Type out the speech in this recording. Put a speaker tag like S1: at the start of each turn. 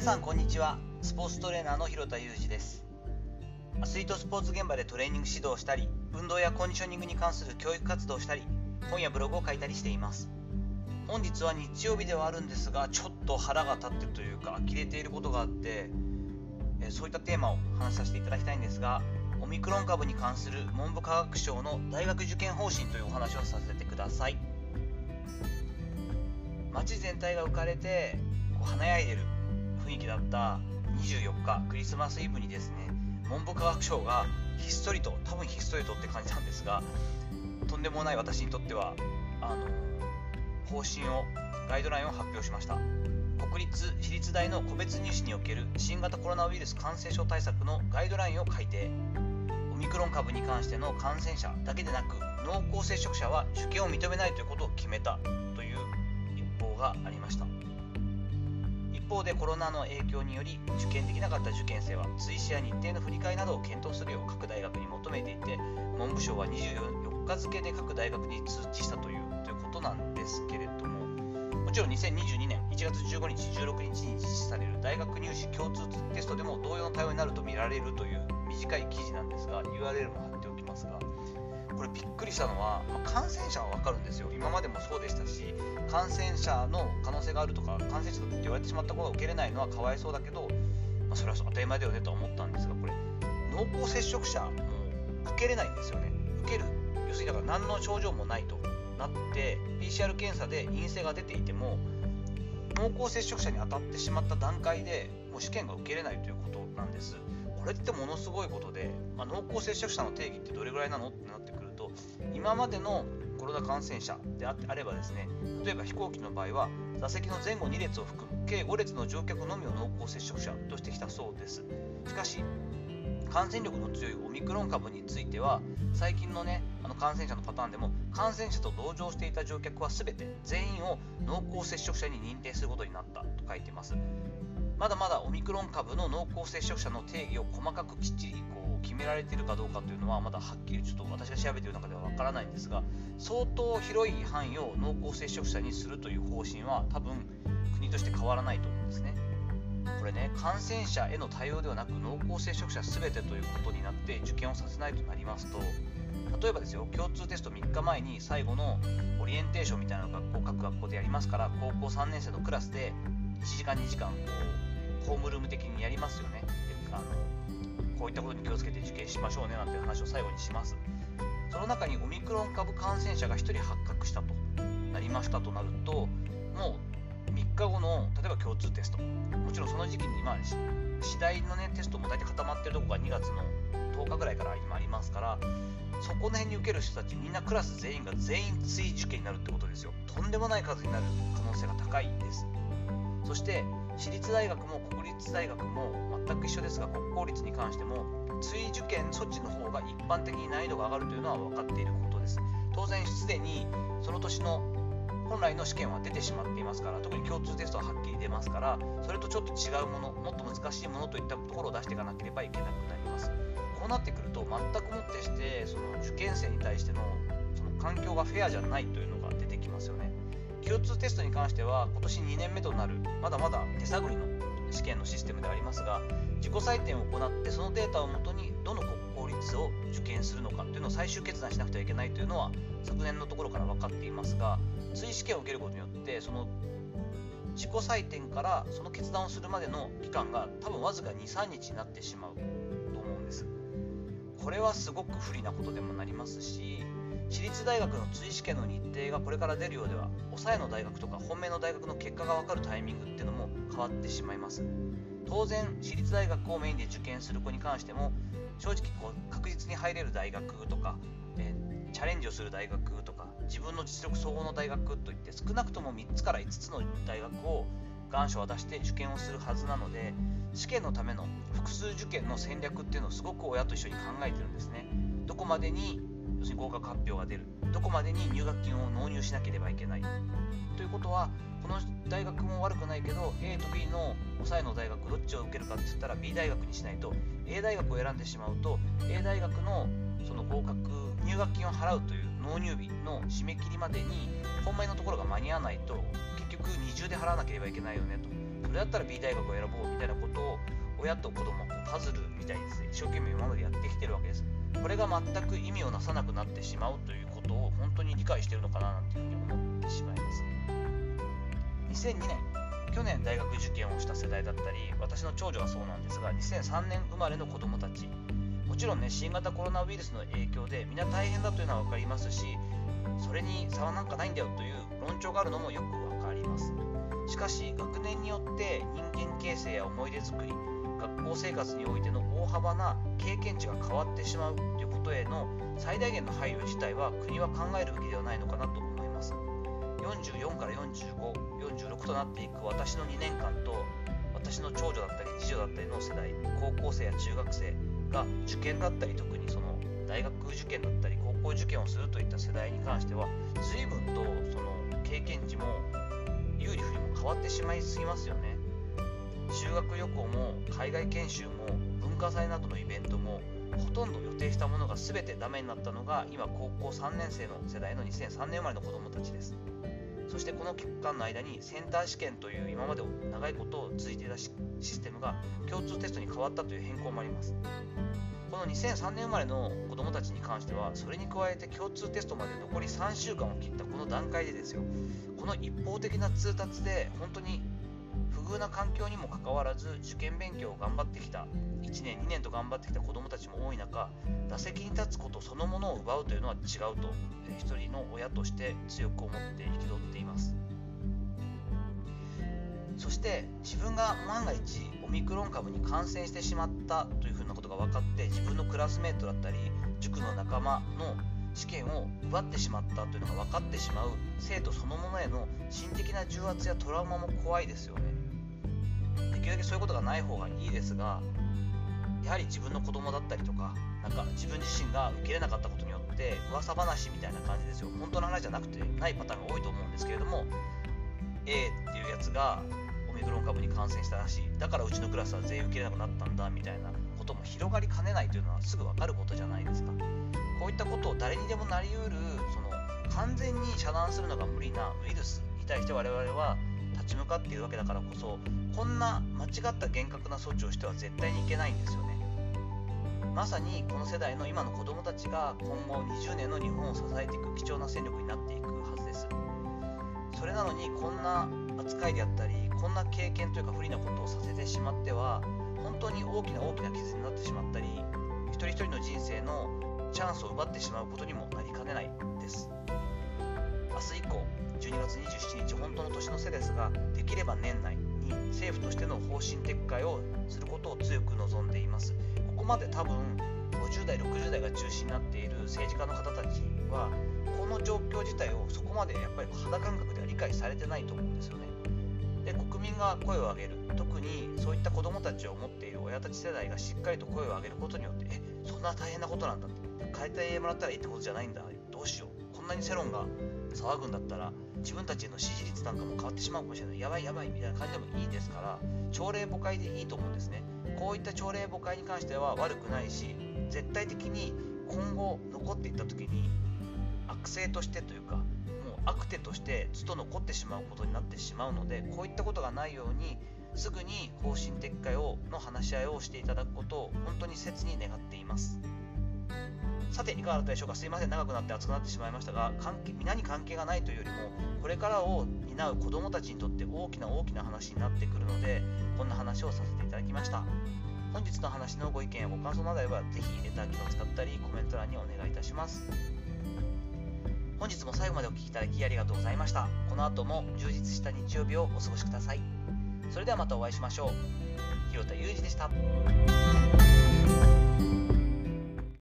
S1: 皆さんこんにちは。スポーツトレーナーの広田裕二です。アスリートスポーツ現場でトレーニング指導したり運動やコンディショニングに関する教育活動をしたり本やブログを書いたりしています。本日は日曜日ではあるんですがちょっと腹が立ってるというか呆れていることがあってそういったテーマを話させていただきたいんですがオミクロン株に関する文部科学省の大学受験方針というお話をさせてください。街全体が浮かれてこう華やいでる。雰囲気だった24日クリスマスイブにですね文部科学省がひっそりと多分ひっそりとって感じなんですがとんでもない私にとってはあの方針をガイドラインを発表しました。国立私立大の個別入試における新型コロナウイルス感染症対策のガイドラインを改定。オミクロン株に関しての感染者だけでなく濃厚接触者は受験を認めないということを決めたという一報がありました。方でコロナの影響により受験できなかった受験生は追試や日程の振り替えなどを検討するよう各大学に求めていて文部省は24日付で各大学に通知したというということなんですけれどももちろん2022年1月15日16日に実施される大学入試共通テストでも同様の対応になるとみられるという短い記事なんですが URL も貼っておきますがこれびっくりしたのは、まあ、感染者は感染者の可能性があるとか感染者って言われてしまったことが受けれないのはかわいそうだけど、まあ、それは当たり前だよねとは思ったんですがこれ。濃厚接触者も受けれないんですよね。受ける要するにだから何の症状もないとなって PCR 検査で陰性が出ていても濃厚接触者に当たってしまった段階でもう試験が受けれないということなんです。これってものすごいことで、まあ、濃厚接触者の定義ってどれぐらいなのってなってくると今までのコロナ感染者であってあればですね例えば飛行機の場合は座席の前後2列を含む計5列の乗客のみを濃厚接触者としてきたそうです。しかし感染力の強いオミクロン株については最近のねあの感染者のパターンでも感染者と同乗していた乗客は全て全員を濃厚接触者に認定することになったと書いています。まだまだオミクロン株の濃厚接触者の定義を細かくきっちりこう決められているかどうかというのはまだはっきりちょっと私が調べている中ではわからないんですが相当広い範囲を濃厚接触者にするという方針は多分国として変わらないと思うんですね。これね感染者への対応ではなく濃厚接触者全てということになって受験をさせないとなりますと例えばですよ共通テスト3日前に最後のオリエンテーションみたいなのが学校各学校でやりますから高校3年生のクラスで1時間2時間こうホームルーム的にやりますよね。あのこういったことに気をつけて受験しましょうねなんていう話を最後にします。その中にオミクロン株感染者が1人発覚したとなりましたとなるともう3日後の例えば共通テスト。もちろんその時期にまあ次第のねテストも大体固まってるとこが2月の10日ぐらいから今ありますからそこの辺に受ける人たちみんなクラス全員が全員追受験になるってことですよ。とんでもない数になる可能性が高いです。そして私立大学も国立大学も全く一緒ですが国公立に関しても追受験措置の方が一般的に難易度が上がるというのは分かっていることです。当然すでにその年の本来の試験は出てしまっていますから特に共通テストははっきり出ますからそれとちょっと違うものもっと難しいものといったところを出していかなければいけなくなります。こうなってくると全くもってしてその受験生に対してのその環境がフェアじゃないというのが出てきますよね。共通テストに関しては今年2年目となるまだまだ手探りの試験のシステムでありますが自己採点を行ってそのデータをもとにどの国公立を受験するのかというのを最終決断しなくてはいけないというのは昨年のところから分かっていますが追試験を受けることによってその自己採点からその決断をするまでの期間が多分わずか23日になってしまうと思うんです。これはすごく不利なことでもなりますし私立大学の追試験の日程がこれから出るようでは抑えの大学とか本命の大学の結果が分かるタイミングっていうのも変わってしまいます。当然私立大学をメインで受験する子に関しても正直こう確実に入れる大学とか、えー、チャレンジをする大学とか自分の実力総合の大学といって少なくとも3つから5つの大学を願書を出して受験をするはずなので試験のための複数受験の戦略っていうのをすごく親と一緒に考えてるんですね。どこまでに要するに合格発表が出る。どこまでに入学金を納入しなければいけない。ということはこの大学も悪くないけど A と B の抑えの大学どっちを受けるかって言ったら B 大学にしないと A 大学を選んでしまうと A 大学のその合格入学金を払うという納入日の締め切りまでに本命のところが間に合わないと結局二重で払わなければいけないよねと。それだったら B 大学を選ぼうみたいなことを親と子供パズルみたいにですね。一生懸命今までやってきてるわけです。これが全く意味をなさなくなってしまうということを本当に理解してるのかななんていうふうに思ってしまいます。2002年去年大学受験をした世代だったり私の長女はそうなんですが2003年生まれの子供たち。もちろんね新型コロナウイルスの影響でみんな大変だというのは分かりますしそれに差はなんかないんだよという論調があるのもよく分かります。しかし学年によって人間形成や思い出作り学校生活においての大幅な経験値が変わってしまうということへの最大限の配慮自体は国は考えるべきではないのかなと思います。44から4546となっていく私の2年間と私の長女だったり次女だったりの世代高校生や中学生が受験だったり特にその大学受験だったり高校受験をするといった世代に関しては随分とその経験値も有利不利も変わってしまいすぎますよね。修学旅行も海外研修も文化祭などのイベントもほとんど予定したものが全てダメになったのが今高校3年生の世代の2003年生まれの子どもたちです。そしてこの期間の間にセンター試験という今まで長いことを続いていたシステムが共通テストに変わったという変更もあります。この2003年生まれの子どもたちに関してはそれに加えて共通テストまで残り3週間を切ったこの段階でですよ。この一方的な通達で本当に不遇な環境にもかかわらず受験勉強を頑張ってきた1年2年と頑張ってきた子どもたちも多い中打席に立つことそのものを奪うというのは違うと一人の親として強く思って憤っています。そして自分が万が一オミクロン株に感染してしまったという分かって自分のクラスメートだったり塾の仲間の試験を奪ってしまったというのが分かってしまう生徒そのものへの心的な重圧やトラウマも怖いですよね。できるだけそういうことがない方がいいですがやはり自分の子供だったりとかなんか自分自身が受け入れなかったことによって噂話みたいな感じですよ。本当の話じゃなくてないパターンが多いと思うんですけれども A っていうやつがミクロン株に感染したらしい。だからうちのクラスは全員受けれなくなったんだみたいなことも広がりかねないというのはすぐ分かることじゃないですか。こういったことを誰にでもなりうるその完全に遮断するのが無理なウイルスに対して我々は立ち向かっているわけだからこそこんな間違った厳格な措置をしては絶対にいけないんですよね。まさにこの世代の今の子供たちが今後20年の日本を支えていく貴重な戦力になっていくはずです。それなのにこんな扱いであったりこんな経験というか不利なことをさせてしまっては本当に大きな大きな傷になってしまったり一人一人の人生のチャンスを奪ってしまうことにもなりかねないです。明日以降12月27日本当の年の瀬ですができれば年内に政府としての方針撤回をすることを強く望んでいます。ここまで多分50代60代が中心になっている政治家の方たちはこの状況自体をそこまでやっぱり肌感覚では理解されてないと思うんですよね。で国民が声を上げる。特にそういった子どもたちを持っている親たち世代がしっかりと声を上げることによってえそんな大変なことなんだ変えてもらったらいいってことじゃないんだ。どうしよう。こんなに世論が騒ぐんだったら自分たちの支持率なんかも変わってしまうかもしれない。やばいやばいみたいな感じでもいいですから朝令暮改でいいと思うんですね。こういった朝令暮改に関しては悪くないし絶対的に今後残っていった時に悪性としてというかもう悪手としてずっと残ってしまうことになってしまうのでこういったことがないようにすぐに方針撤回をの話し合いをしていただくことを本当に切に願っています。さていかがだったでしょうか？すいません。長くなって熱くなってしまいましたが関係皆に関係がないというよりもこれからを担う子どもたちにとって大きな大きな話になってくるのでこんな話をさせていただきました。本日の話のご意見やご感想などあればぜひレター機能を使ったりコメント欄にお願いいたします。本日も最後までお聴きいただきありがとうございました。この後も充実した日曜日をお過ごしください。それではまたお会いしましょう。広田裕二でした。